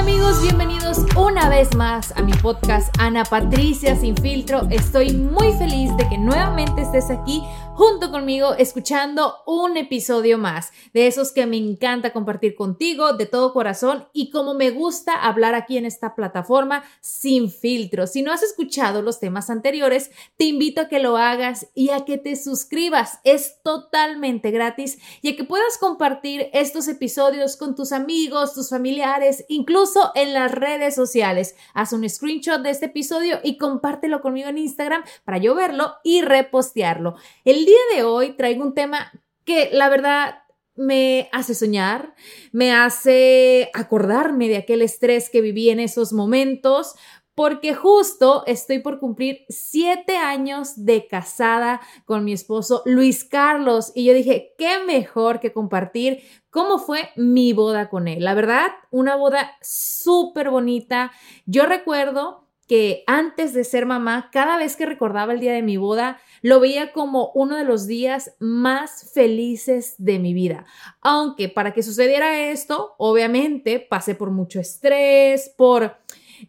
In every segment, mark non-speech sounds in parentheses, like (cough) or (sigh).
Amigos, bienvenidos una vez más a mi podcast Ana Patricia Sin Filtro. Estoy muy feliz de que nuevamente estés aquí junto conmigo escuchando un episodio más de esos que me encanta compartir contigo de todo corazón y como me gusta hablar aquí en esta plataforma sin filtro. Si no has escuchado los temas anteriores, te invito a que lo hagas y a que te suscribas. Es totalmente gratis y a que puedas compartir estos episodios con tus amigos, tus familiares, incluso en las redes sociales. Haz un screenshot de este episodio y compártelo conmigo en Instagram para yo verlo y repostearlo. El día de hoy traigo un tema que la verdad me hace soñar, me hace acordarme de aquel estrés que viví en esos momentos, porque justo estoy por cumplir siete años de casada con mi esposo Luis Carlos y yo dije, qué mejor que compartir cómo fue mi boda con él. La verdad, una boda súper bonita. Yo recuerdo que antes de ser mamá, cada vez que recordaba el día de mi boda, lo veía como uno de los días más felices de mi vida. Aunque para que sucediera esto, obviamente pasé por mucho estrés, por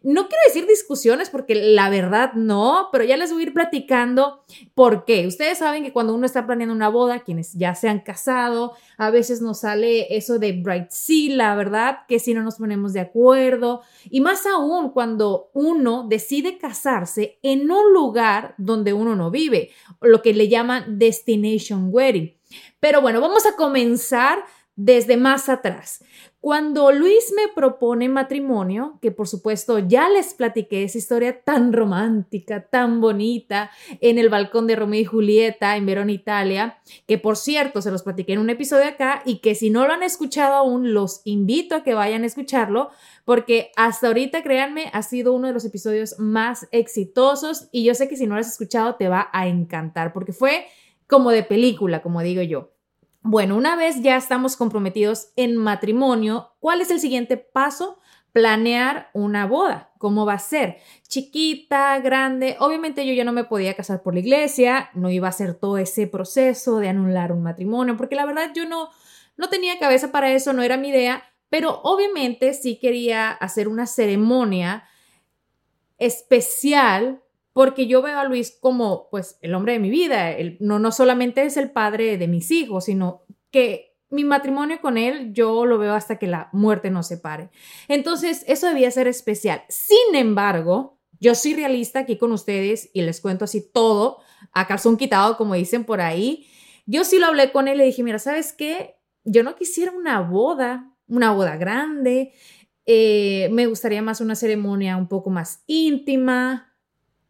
no quiero decir discusiones porque la verdad no, pero ya les voy a ir platicando por qué. Ustedes saben que cuando uno está planeando una boda, quienes ya se han casado, a veces nos sale eso de bright sea, la verdad, que si no nos ponemos de acuerdo. Y más aún cuando uno decide casarse en un lugar donde uno no vive, lo que le llaman destination wedding. Pero bueno, vamos a comenzar desde más atrás. Cuando Luis me propone matrimonio, que por supuesto ya les platiqué esa historia tan romántica, tan bonita, en el balcón de Romeo y Julieta en Verona, Italia, que por cierto se los platiqué en un episodio acá y que si no lo han escuchado aún, los invito a que vayan a escucharlo, porque hasta ahorita, créanme, ha sido uno de los episodios más exitosos y yo sé que si no lo has escuchado te va a encantar, porque fue como de película, como digo yo. Bueno, una vez ya estamos comprometidos en matrimonio, ¿cuál es el siguiente paso? Planear una boda. ¿Cómo va a ser? Chiquita, grande. Obviamente yo ya no me podía casar por la iglesia, no iba a hacer todo ese proceso de anular un matrimonio, porque la verdad yo no, no tenía cabeza para eso, no era mi idea, pero obviamente sí quería hacer una ceremonia especial porque yo veo a Luis como pues el hombre de mi vida, no, no solamente es el padre de mis hijos, sino que mi matrimonio con él yo lo veo hasta que la muerte nos separe. Entonces, eso debía ser especial. Sin embargo, yo soy realista aquí con ustedes y les cuento así todo, a calzón quitado, como dicen por ahí. Yo sí lo hablé con él y le dije, mira, ¿sabes qué? Yo no quisiera una boda, una boda grande. Eh, me gustaría más una ceremonia un poco más íntima,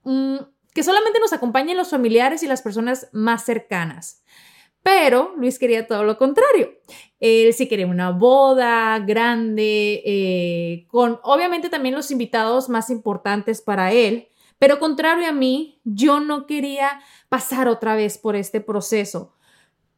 Mm, que solamente nos acompañen los familiares y las personas más cercanas. Pero Luis quería todo lo contrario. Él sí quería una boda grande, eh, con obviamente también los invitados más importantes para él. Pero contrario a mí, yo no quería pasar otra vez por este proceso.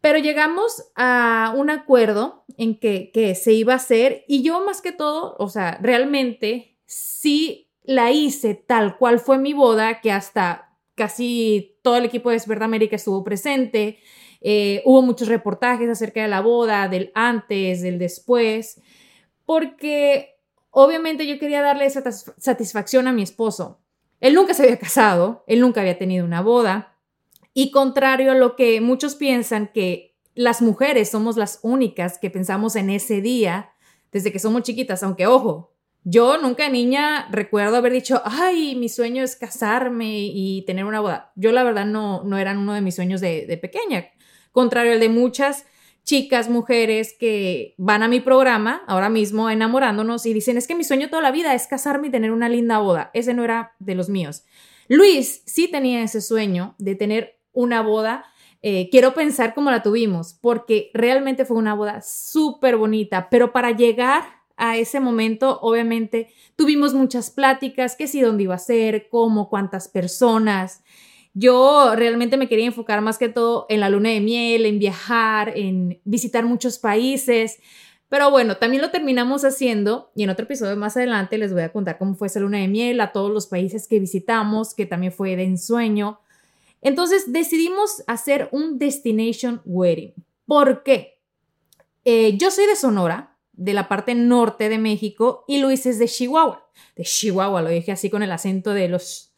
Pero llegamos a un acuerdo en que, que se iba a hacer y yo más que todo, o sea, realmente sí la hice tal cual fue mi boda, que hasta casi todo el equipo de Desperta América estuvo presente. Eh, hubo muchos reportajes acerca de la boda, del antes, del después, porque obviamente yo quería darle esa satisfacción a mi esposo. Él nunca se había casado, él nunca había tenido una boda. Y contrario a lo que muchos piensan que las mujeres somos las únicas que pensamos en ese día desde que somos chiquitas, aunque ojo, yo nunca niña recuerdo haber dicho, ay, mi sueño es casarme y tener una boda. Yo la verdad no, no eran uno de mis sueños de, de pequeña, contrario al de muchas chicas, mujeres que van a mi programa ahora mismo enamorándonos y dicen, es que mi sueño toda la vida es casarme y tener una linda boda. Ese no era de los míos. Luis sí tenía ese sueño de tener una boda. Eh, quiero pensar como la tuvimos, porque realmente fue una boda súper bonita, pero para llegar a ese momento, obviamente, tuvimos muchas pláticas, qué si dónde iba a ser, cómo, cuántas personas. Yo realmente me quería enfocar más que todo en la luna de miel, en viajar, en visitar muchos países. Pero bueno, también lo terminamos haciendo y en otro episodio más adelante les voy a contar cómo fue esa luna de miel, a todos los países que visitamos, que también fue de ensueño. Entonces decidimos hacer un destination wedding. ¿Por qué? Eh, yo soy de Sonora, de la parte norte de México y Luis es de Chihuahua. De Chihuahua, lo dije así con el acento de los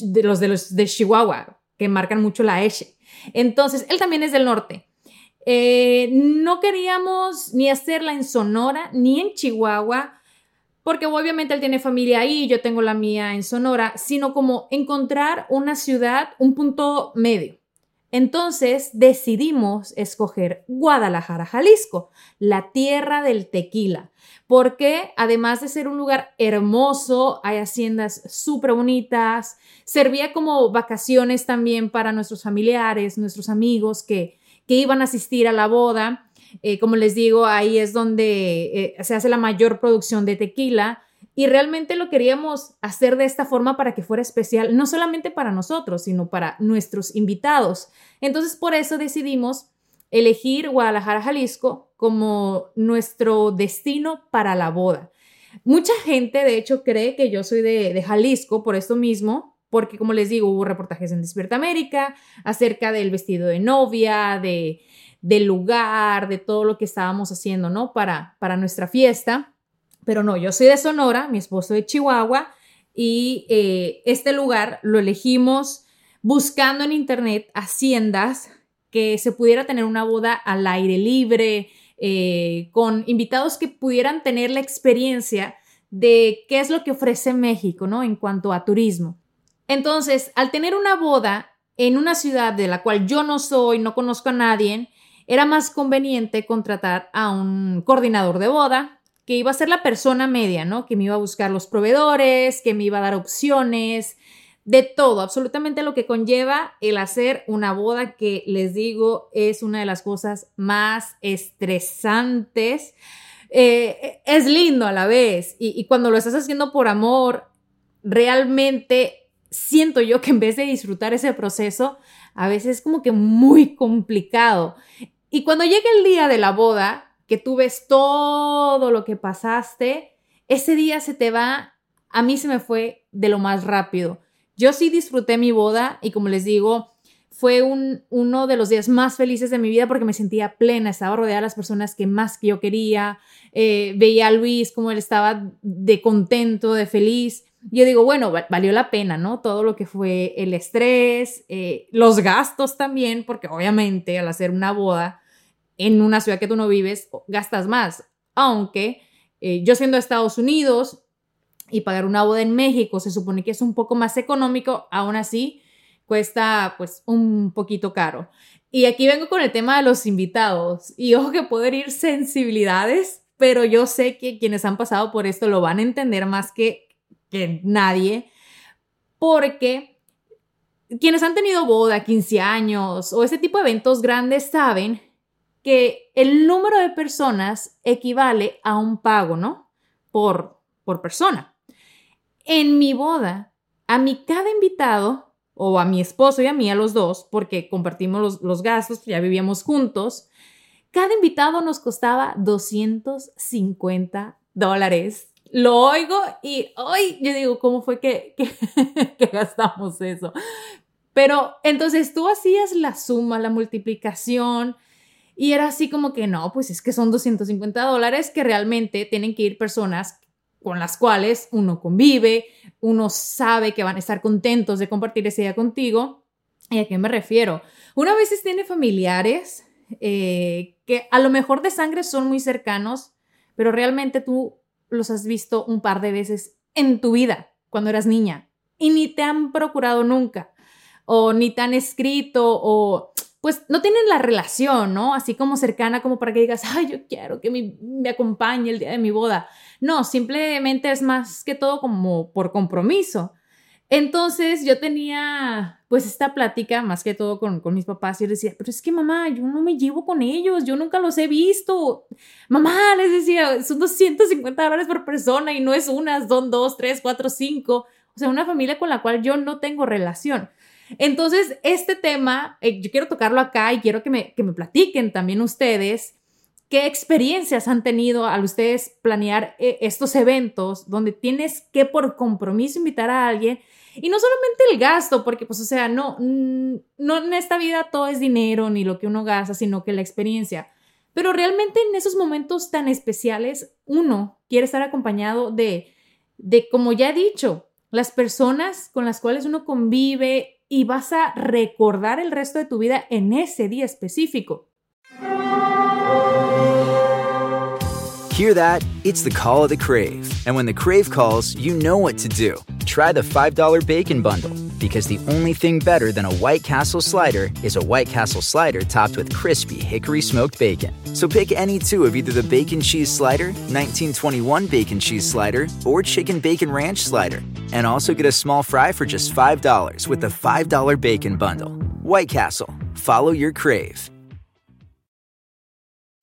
de los de, Chihuahua, que marcan mucho la S. Entonces, él también es del norte. Eh, no queríamos ni hacerla en Sonora ni en Chihuahua, porque obviamente él tiene familia ahí, yo tengo la mía en Sonora, sino como encontrar una ciudad, un punto medio. Entonces decidimos escoger Guadalajara, Jalisco, la tierra del tequila, porque además de ser un lugar hermoso, hay haciendas súper bonitas, servía como vacaciones también para nuestros familiares, nuestros amigos que, que iban a asistir a la boda. Eh, como les digo, ahí es donde eh, se hace la mayor producción de tequila y realmente lo queríamos hacer de esta forma para que fuera especial, no solamente para nosotros, sino para nuestros invitados. Entonces, por eso decidimos elegir Guadalajara, Jalisco como nuestro destino para la boda. Mucha gente, de hecho, cree que yo soy de, Jalisco por esto mismo, porque como les digo, hubo reportajes en Despierta América acerca del vestido de novia, de, del lugar, de todo lo que estábamos haciendo, ¿no? Para, para nuestra fiesta. Pero no, yo soy de Sonora, mi esposo de Chihuahua y eh, este lugar lo elegimos buscando en internet haciendas que se pudiera tener una boda al aire libre, eh, con invitados que pudieran tener la experiencia de qué es lo que ofrece México, ¿no? En cuanto a turismo. Entonces, al tener una boda en una ciudad de la cual yo no soy, no conozco a nadie, era más conveniente contratar a un coordinador de boda que iba a ser la persona media, ¿no? Que me iba a buscar los proveedores, que me iba a dar opciones, de todo, absolutamente lo que conlleva el hacer una boda que les digo es una de las cosas más estresantes. Eh, es lindo a la vez y, y cuando lo estás haciendo por amor, realmente siento yo que en vez de disfrutar ese proceso, a veces es como que muy complicado. Y cuando llega el día de la boda, que tú ves todo lo que pasaste, ese día se te va, a mí se me fue de lo más rápido. Yo sí disfruté mi boda y como les digo, fue un, uno de los días más felices de mi vida porque me sentía plena, estaba rodeada de las personas que más que yo quería, eh, veía a Luis como él estaba de contento, de feliz. Yo digo, bueno, valió la pena, ¿no? Todo lo que fue el estrés, eh, los gastos también, porque obviamente al hacer una boda, en una ciudad que tú no vives, gastas más. Aunque eh, yo siendo de Estados Unidos y pagar una boda en México se supone que es un poco más económico, aún así cuesta pues un poquito caro. Y aquí vengo con el tema de los invitados. Y ojo que puedo ir sensibilidades, pero yo sé que quienes han pasado por esto lo van a entender más que, que nadie, porque quienes han tenido boda, 15 años o ese tipo de eventos grandes saben que el número de personas equivale a un pago, ¿no? Por, por persona. En mi boda, a mi cada invitado, o a mi esposo y a mí, a los dos, porque compartimos los, los gastos, ya vivíamos juntos, cada invitado nos costaba 250 dólares. Lo oigo y hoy yo digo, ¿cómo fue que, (laughs) que, gastamos eso? Pero entonces tú hacías la suma, la multiplicación, y era así como que no, pues es que son 250 dólares que realmente tienen que ir personas con las cuales uno convive, uno sabe que van a estar contentos de compartir ese día contigo. ¿Y a qué me refiero? Una vez tiene familiares eh, que a lo mejor de sangre son muy cercanos, pero realmente tú los has visto un par de veces en tu vida cuando eras niña y ni te han procurado nunca o ni te han escrito o pues no tienen la relación, ¿no? Así como cercana como para que digas, ay, yo quiero que me, acompañe el día de mi boda. No, simplemente es más que todo como por compromiso. Entonces yo tenía pues esta plática más que todo con, mis papás y yo decía, pero es que mamá, yo no me llevo con ellos, yo nunca los he visto. Mamá, les decía, son 250 dólares por persona y no es una, son dos, tres, cuatro, cinco. O sea, una familia con la cual yo no tengo relación. Entonces, este tema, eh, yo quiero tocarlo acá y quiero que me, que me platiquen también ustedes qué experiencias han tenido al ustedes planear eh, estos eventos donde tienes que por compromiso invitar a alguien y no solamente el gasto, porque pues o sea, no, mm, no en esta vida todo es dinero ni lo que uno gasta, sino que la experiencia. Pero realmente en esos momentos tan especiales, uno quiere estar acompañado de, de, como ya he dicho, las personas con las cuales uno convive y vas a recordar el resto de tu vida en ese día específico. Hear that? It's the call of the Crave. And when the Crave calls, you know what to do. Try the $5 Bacon Bundle, because the only thing better than a White Castle slider is a White Castle slider topped with crispy hickory smoked bacon. So pick any two of either the Bacon Cheese Slider, 1921 Bacon Cheese Slider, or Chicken Bacon Ranch Slider. And also get a small fry for just $5 with the $5 Bacon Bundle. White Castle. Follow your crave.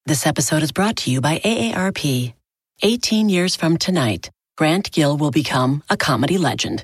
This episode is brought to you by AARP. 18 years from tonight, Grant Gill will become a comedy legend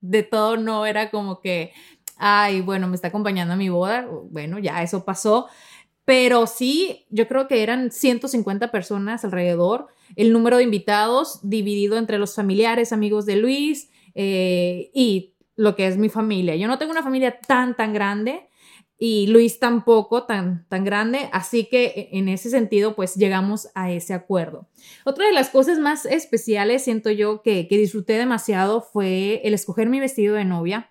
de todo no era como que, ay, bueno, me está acompañando a mi boda, bueno, ya eso pasó, pero sí, yo creo que eran 150 personas alrededor, el número de invitados dividido entre los familiares, amigos de Luis eh, y lo que es mi familia. Yo no tengo una familia tan, tan grande, y Luis tampoco tan, tan grande, así que e, en ese sentido pues llegamos a ese acuerdo. Otra de las cosas más especiales siento yo que, que disfruté demasiado fue el escoger mi vestido de novia.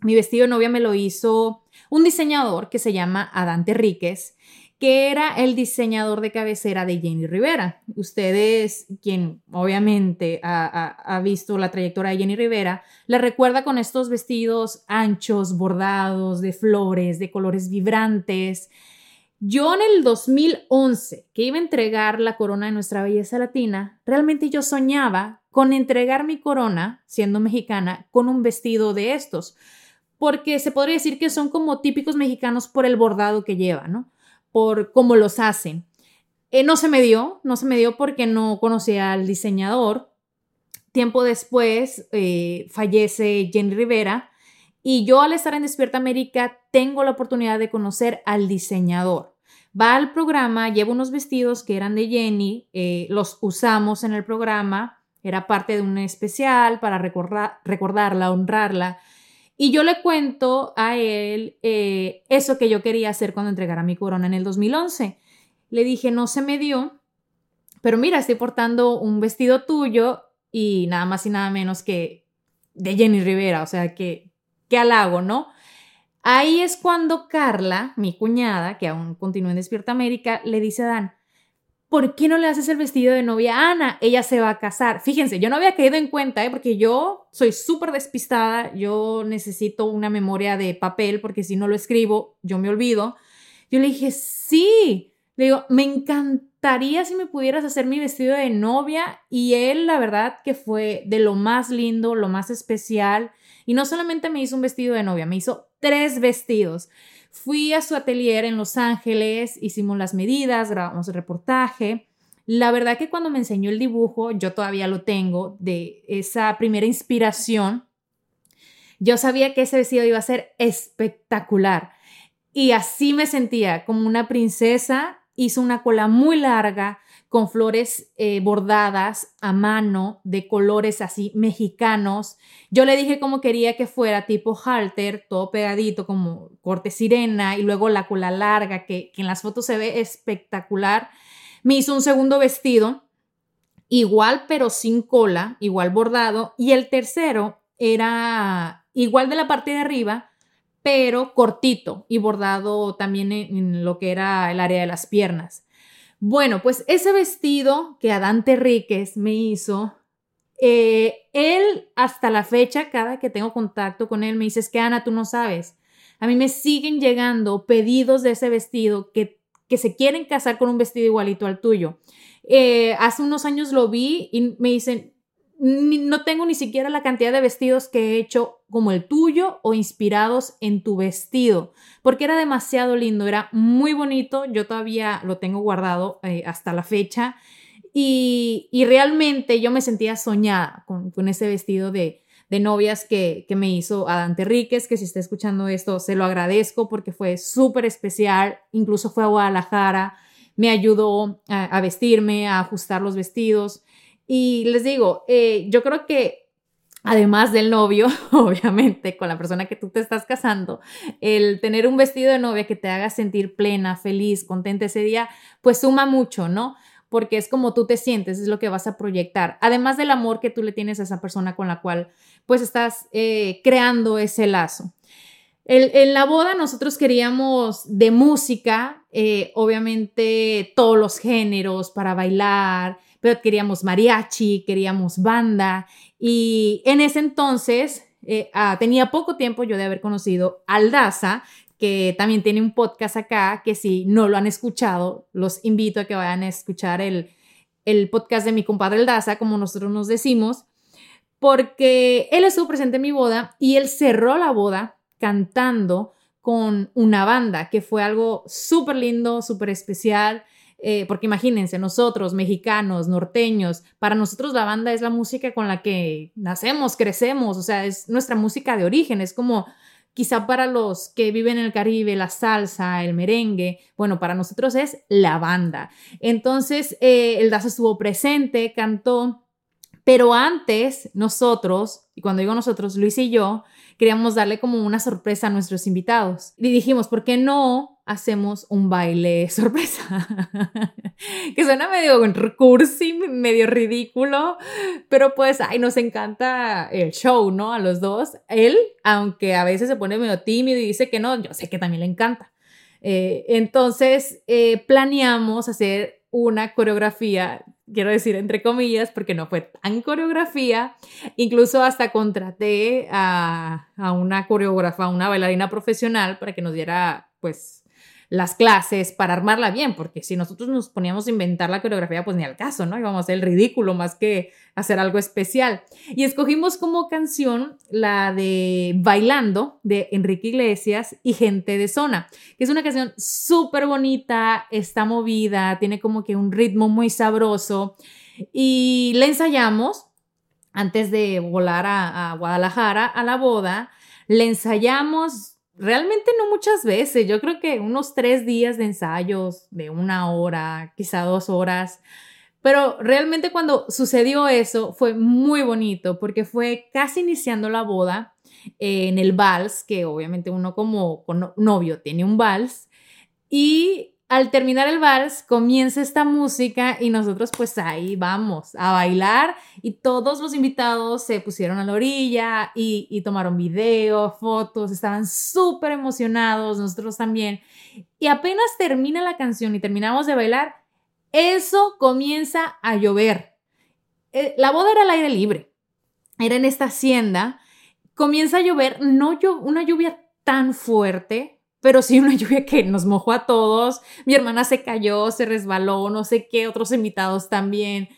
Mi vestido de novia me lo hizo un diseñador que se llama Adán Ríquez que era el diseñador de cabecera de Jenny Rivera. Ustedes, quien obviamente ha, visto la trayectoria de Jenny Rivera, la recuerda con estos vestidos anchos, bordados, de flores, de colores vibrantes. Yo en el 2011, que iba a entregar la corona de nuestra belleza latina, realmente yo soñaba con entregar mi corona, siendo mexicana, con un vestido de estos, porque se podría decir que son como típicos mexicanos por el bordado que lleva, ¿no? Por cómo los hacen. Eh, no se me dio, no se me dio porque no conocía al diseñador. Tiempo después eh, fallece Jenny Rivera y yo al estar en Despierta América tengo la oportunidad de conocer al diseñador. Va al programa, lleva unos vestidos que eran de Jenny, eh, los usamos en el programa, era parte de un especial para recordarla, honrarla. Y yo le cuento a él eh, eso que yo quería hacer cuando entregara mi corona en el 2011. Le dije, no se me dio, pero mira, estoy portando un vestido tuyo y nada más y nada menos que de Jenny Rivera, o sea, que, que halago, ¿no? Ahí es cuando Carla, mi cuñada, que aún continúa en Despierta América, le dice a Dan, ¿por qué no le haces el vestido de novia a Ana? Ella se va a casar. Fíjense, yo no había caído en cuenta, ¿eh? porque yo soy súper despistada, yo necesito una memoria de papel, porque si no lo escribo, yo me olvido. Yo le dije, sí, le digo, me encantaría si me pudieras hacer mi vestido de novia. Y él, la verdad, que fue de lo más lindo, lo más especial. Y no solamente me hizo un vestido de novia, me hizo tres vestidos. Fui a su atelier en Los Ángeles, hicimos las medidas, grabamos el reportaje. La verdad que cuando me enseñó el dibujo, yo todavía lo tengo, de esa primera inspiración, yo sabía que ese vestido iba a ser espectacular. y así me sentía como una princesa. Hizo una cola muy larga con flores eh, bordadas a mano de colores así mexicanos. Yo le dije cómo quería que fuera tipo halter, todo pegadito como corte sirena y luego la cola larga que, que en las fotos se ve espectacular. Me hizo un segundo vestido igual pero sin cola, igual bordado y el tercero era igual de la parte de arriba pero cortito y bordado también en, lo que era el área de las piernas. Bueno, pues ese vestido que Adán Terríquez me hizo, eh, él hasta la fecha, cada que tengo contacto con él, me dice, es que Ana, tú no sabes, a mí me siguen llegando pedidos de ese vestido que, que se quieren casar con un vestido igualito al tuyo. Eh, hace unos años lo vi y me dicen, no tengo ni siquiera la cantidad de vestidos que he hecho como el tuyo o inspirados en tu vestido, porque era demasiado lindo, era muy bonito, yo todavía lo tengo guardado eh, hasta la fecha y, realmente yo me sentía soñada con, ese vestido de, novias que, me hizo Adante Ríquez, que si está escuchando esto, se lo agradezco porque fue súper especial, incluso fue a Guadalajara, me ayudó a vestirme, a ajustar los vestidos. Y les digo, eh, yo creo que además del novio, (laughs) obviamente, con la persona que tú te estás casando, el tener un vestido de novia que te haga sentir plena, feliz, contenta ese día, pues suma mucho, ¿no? Porque es como tú te sientes, es lo que vas a proyectar. Además del amor que tú le tienes a esa persona con la cual pues estás eh, creando ese lazo. en la boda nosotros queríamos de música, eh, obviamente todos los géneros para bailar, pero queríamos mariachi, queríamos banda y en ese entonces eh, ah, tenía poco tiempo yo de haber conocido Aldaza, que también tiene un podcast acá, que si no lo han escuchado, los invito a que vayan a escuchar el, el podcast de mi compadre Aldaza, como nosotros nos decimos, porque él estuvo presente en mi boda y él cerró la boda cantando con una banda, que fue algo súper lindo, súper especial. Eh, porque imagínense, nosotros, mexicanos, norteños, para nosotros la banda es la música con la que nacemos, crecemos, o sea, es nuestra música de origen, es como quizá para los que viven en el Caribe, la salsa, el merengue, bueno, para nosotros es la banda. Entonces, eh, el Daza estuvo presente, cantó, pero antes nosotros, y cuando digo nosotros, Luis y yo, queríamos darle como una sorpresa a nuestros invitados. Y dijimos, ¿por qué no hacemos un baile (laughs) sorpresa? que suena medio cursi, medio ridículo, pero pues, ay, nos encanta el show, ¿no? A los dos. Él, aunque a veces se pone medio tímido y dice que no, yo sé que también le encanta. Eh, entonces, eh, planeamos hacer una coreografía quiero decir entre comillas, porque no fue tan coreografía. Incluso hasta contraté a, a una coreógrafa, una bailarina profesional para que nos diera, pues, las clases para armarla bien, porque si nosotros nos poníamos a inventar la coreografía, pues ni al caso, ¿no? Íbamos a hacer el ridículo más que hacer algo especial. Y escogimos como canción la de Bailando de Enrique Iglesias y Gente de Zona, que es una canción súper bonita, está movida, tiene como que un ritmo muy sabroso y la ensayamos antes de volar a, a Guadalajara a la boda. Le ensayamos, Realmente no muchas veces, yo creo que unos tres días de ensayos, de una hora, quizá dos horas, pero realmente cuando sucedió eso fue muy bonito porque fue casi iniciando la boda en el vals, que obviamente uno como novio tiene un vals, y al terminar el vals comienza esta música y nosotros pues ahí vamos a bailar y todos los invitados se pusieron a la orilla y, tomaron video, fotos, estaban súper emocionados, nosotros también. Y apenas termina la canción y terminamos de bailar, eso comienza a llover. Eh, la boda era al aire libre, era en esta hacienda, comienza a llover, no una lluvia tan fuerte, pero sí una (laughs) lluvia que nos mojó a todos. Mi hermana se cayó, se resbaló, no sé qué, otros invitados también.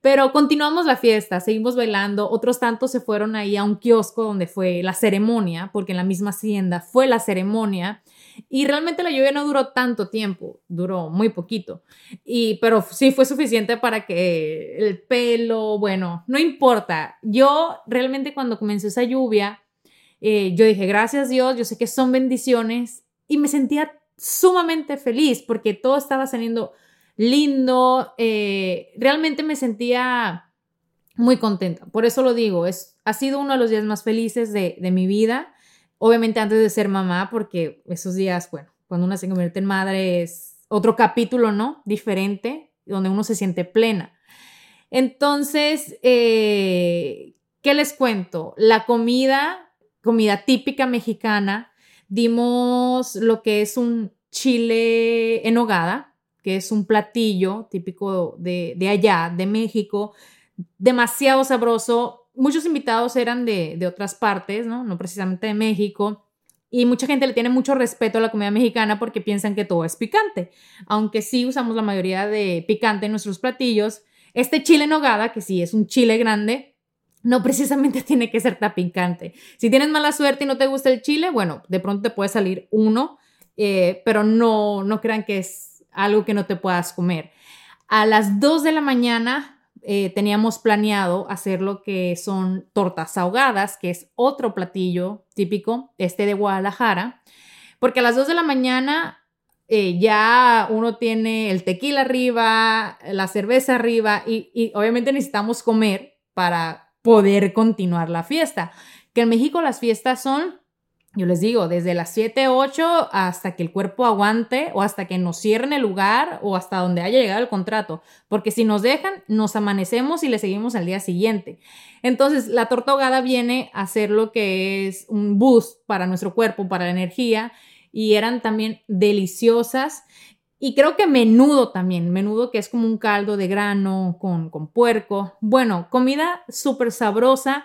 Pero continuamos la fiesta, seguimos bailando, otros tantos se fueron ahí a un kiosco donde fue la ceremonia, porque en la misma hacienda fue la ceremonia. Y realmente la lluvia no duró tanto tiempo, duró muy poquito. Y, pero sí fue suficiente para que el pelo, bueno, no importa. Yo realmente cuando comenzó esa lluvia, eh, yo dije, gracias Dios, yo sé que son bendiciones y me sentía sumamente feliz porque todo estaba saliendo lindo, eh, realmente me sentía muy contenta, por eso lo digo, es, ha sido uno de los días más felices de, mi vida, obviamente antes de ser mamá, porque esos días, bueno, cuando una se convierte en madre es otro capítulo, ¿no? Diferente, donde uno se siente plena. Entonces, eh, ¿qué les cuento? La comida, comida típica mexicana, dimos lo que es un chile en hogada, que es un platillo típico de, de allá, de México, demasiado sabroso. Muchos invitados eran de, de otras partes, ¿no? No precisamente de México. Y mucha gente le tiene mucho respeto a la comida mexicana porque piensan que todo es picante. Aunque sí usamos la mayoría de picante en nuestros platillos, este chile en nogada, que sí es un chile grande, no precisamente (laughs) tiene que ser tan picante. Si tienes mala suerte y no te gusta el chile, bueno, de pronto te puede salir uno, eh, pero no, no crean que es algo que no te puedas comer. A las 2 de la mañana eh, teníamos planeado hacer lo que son tortas ahogadas, que es otro platillo típico, este de Guadalajara, porque a las 2 de la mañana eh, ya uno tiene el tequila arriba, la cerveza arriba y, y obviamente necesitamos comer para poder continuar la fiesta. Que en México las fiestas son yo les digo, desde las 7, 8 hasta que el cuerpo aguante o hasta que nos cierren el lugar o hasta donde haya llegado el contrato. Porque si nos dejan, nos amanecemos y le seguimos al día siguiente. Entonces, la torta ahogada viene a ser lo que es un boost para nuestro cuerpo, para la energía. Y eran también deliciosas. Y creo que menudo también, menudo que es como un caldo de grano con, con puerco. Bueno, comida súper sabrosa.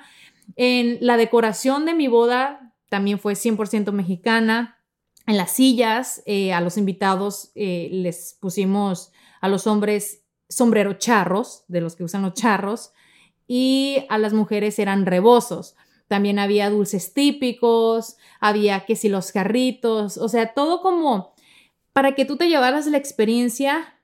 En la decoración de mi boda también fue 100% mexicana. En las sillas, eh, a los invitados eh, les pusimos a los hombres sombrero charros, de los que usan los charros, y a las mujeres eran rebozos. También había dulces típicos, había que si los carritos, o sea, todo como para que tú te llevaras la experiencia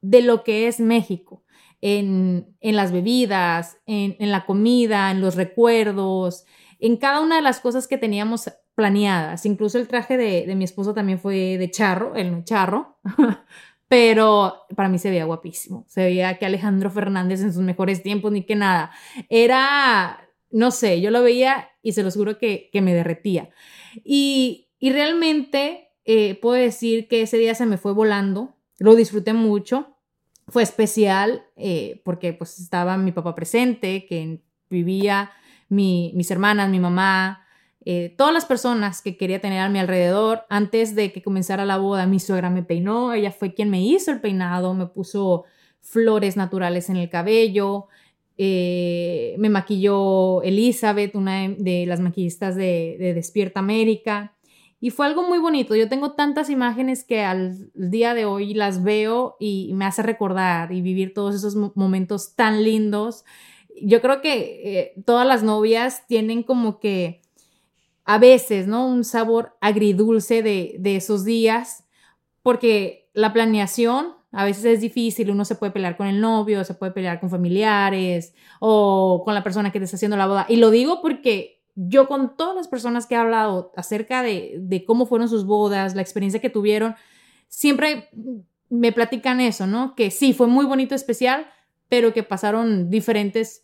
de lo que es México. En, en las bebidas, en, en la comida, en los recuerdos, en cada una de las cosas que teníamos planeadas. Incluso el traje de, mi esposo también fue de charro, el no charro, (laughs) pero para mí se veía guapísimo. Se veía que Alejandro Fernández en sus mejores tiempos, ni que nada. Era, no sé, yo lo veía y se lo juro que, me derretía. Y, realmente eh, puedo decir que ese día se me fue volando, lo disfruté mucho. Fue especial eh, porque pues estaba mi papá presente, que vivía mis hermanas, mi mamá, eh, todas las personas que quería tener a mi alrededor. Antes de que comenzara la boda, mi suegra me peinó, ella fue quien me hizo el peinado, me puso flores naturales en el cabello, eh, me maquilló Elizabeth, una de las maquillistas de, Despierta América. Y fue algo muy bonito. Yo tengo tantas imágenes que al día de hoy las veo y me hace recordar y vivir todos esos momentos tan lindos yo creo que eh, todas las novias tienen como que a veces, ¿no? Un sabor agridulce de, de esos días, porque la planeación a veces es difícil, uno se puede pelear con el novio, se puede pelear con familiares o con la persona que te está haciendo la boda. Y lo digo porque yo con todas las personas que he hablado acerca de, de cómo fueron sus bodas, la experiencia que tuvieron, siempre me platican eso, ¿no? Que sí, fue muy bonito, especial, pero que pasaron diferentes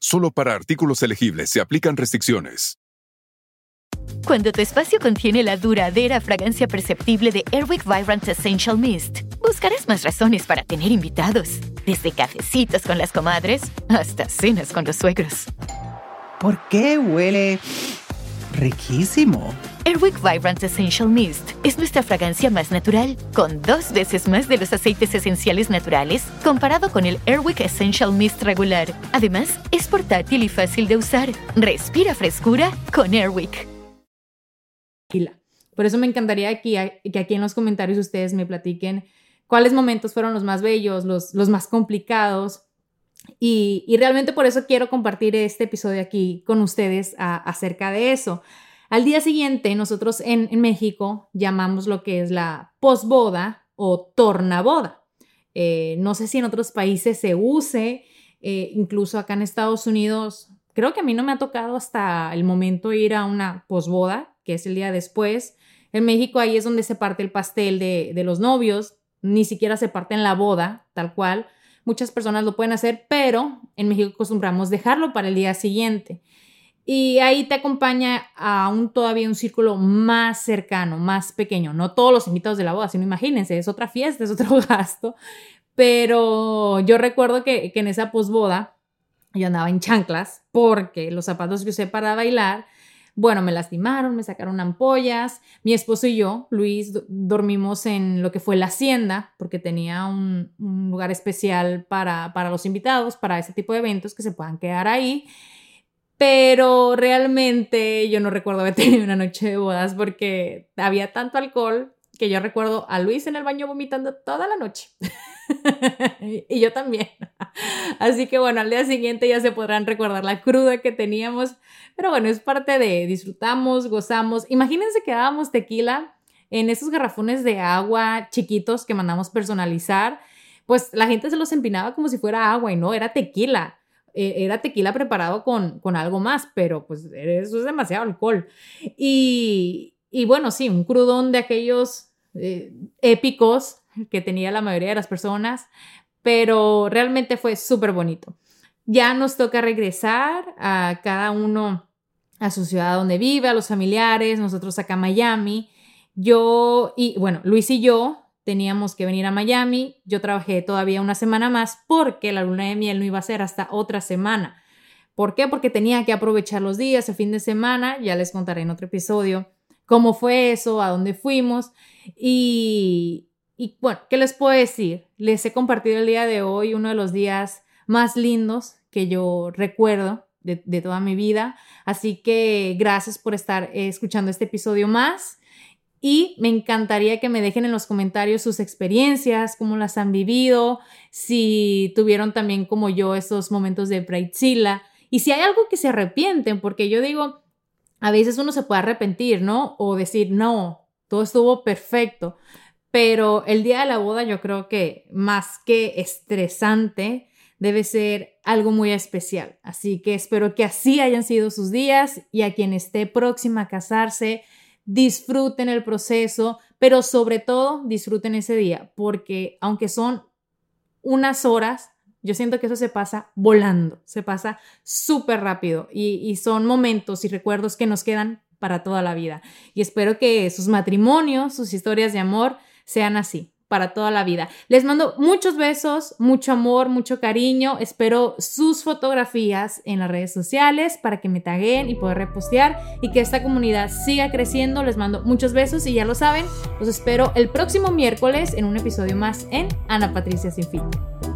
Solo para artículos elegibles se aplican restricciones. Cuando tu espacio contiene la duradera fragancia perceptible de Airwick Vibrant Essential Mist, buscarás más razones para tener invitados, desde cafecitos con las comadres hasta cenas con los suegros. ¿Por qué huele riquísimo? Airwick Vibrant Essential Mist es nuestra fragancia más natural, con dos veces más de los aceites esenciales naturales comparado con el Airwick Essential Mist regular. Además, es portátil y fácil de usar. Respira frescura con Airwick. Por eso me encantaría aquí, que aquí en los comentarios ustedes me platiquen cuáles momentos fueron los más bellos, los, los más complicados. Y, y, realmente por eso quiero compartir este episodio aquí con ustedes acerca de eso. Al día siguiente, nosotros en, México llamamos lo que es la posboda o tornaboda. Eh, no sé si en otros países se use, eh, incluso acá en Estados Unidos, creo que a mí no me ha tocado hasta el momento ir a una posboda, que es el día después. En México ahí es donde se parte el pastel de los novios, ni siquiera se parte en la boda, tal cual. Muchas personas lo pueden hacer, pero en México acostumbramos dejarlo para el día siguiente. Y ahí te acompaña a un todavía un círculo más cercano, más pequeño. No todos los invitados de la boda, sino imagínense, es otra fiesta, es otro (laughs) gasto. Pero yo recuerdo que, que en esa posboda yo andaba en chanclas porque los zapatos que usé para bailar bueno, me lastimaron, me sacaron ampollas. Mi esposo y yo, Luis, dormimos en lo que fue la hacienda, porque tenía un, lugar especial para, para los invitados, para ese tipo de eventos que se puedan quedar ahí. Pero realmente yo no recuerdo haber (laughs) tenido una noche de bodas porque había tanto alcohol que yo recuerdo a Luis en el baño vomitando toda la noche. (laughs) y yo también. (laughs) Así que bueno, al día siguiente ya se podrán recordar la cruda que teníamos. Pero bueno, es parte de disfrutamos, gozamos. Imagínense que dábamos tequila en esos garrafones de agua chiquitos que mandamos personalizar. Pues la gente se los empinaba como si fuera agua y no, era tequila. E, era tequila preparado con, con algo más, pero pues eso es demasiado alcohol. Y, y bueno, sí, un crudón de aquellos eh, épicos que tenía la mayoría de las personas, pero realmente fue súper bonito. Ya nos toca regresar a cada uno a su ciudad donde vive, a los familiares, nosotros acá a Miami. Yo y bueno, Luis y yo teníamos que venir a Miami. Yo trabajé todavía una semana más porque la luna de miel no iba a ser hasta otra semana. ¿Por qué? Porque tenía que aprovechar los días, el fin de semana, ya les contaré en otro episodio cómo fue eso, a dónde fuimos y, y bueno, ¿qué les puedo decir? Les he compartido el día de hoy uno de los días más lindos que yo recuerdo de, de toda mi vida. Así que gracias por estar escuchando este episodio más. Y me encantaría que me dejen en los comentarios sus experiencias, cómo las han vivido, si tuvieron también como yo esos momentos de Bridezilla y si hay algo que se arrepienten, porque yo digo, a veces uno se puede arrepentir, ¿no? O decir, no, todo estuvo perfecto. Pero el día de la boda yo creo que más que estresante, debe ser algo muy especial. Así que espero que así hayan sido sus días y a quien esté próxima a casarse, disfruten el proceso, pero sobre todo disfruten ese día, porque aunque son unas horas, yo siento que eso se pasa volando, se pasa súper rápido y, y son momentos y recuerdos que nos quedan para toda la vida. Y espero que sus matrimonios, sus historias de amor sean así para toda la vida. Les mando muchos besos, mucho amor, mucho cariño. Espero sus fotografías en las redes sociales para que me taguen y poder repostear y que esta comunidad siga creciendo. Les mando muchos besos y ya lo saben, los espero el próximo miércoles en un episodio más en Ana Patricia Sin Fin.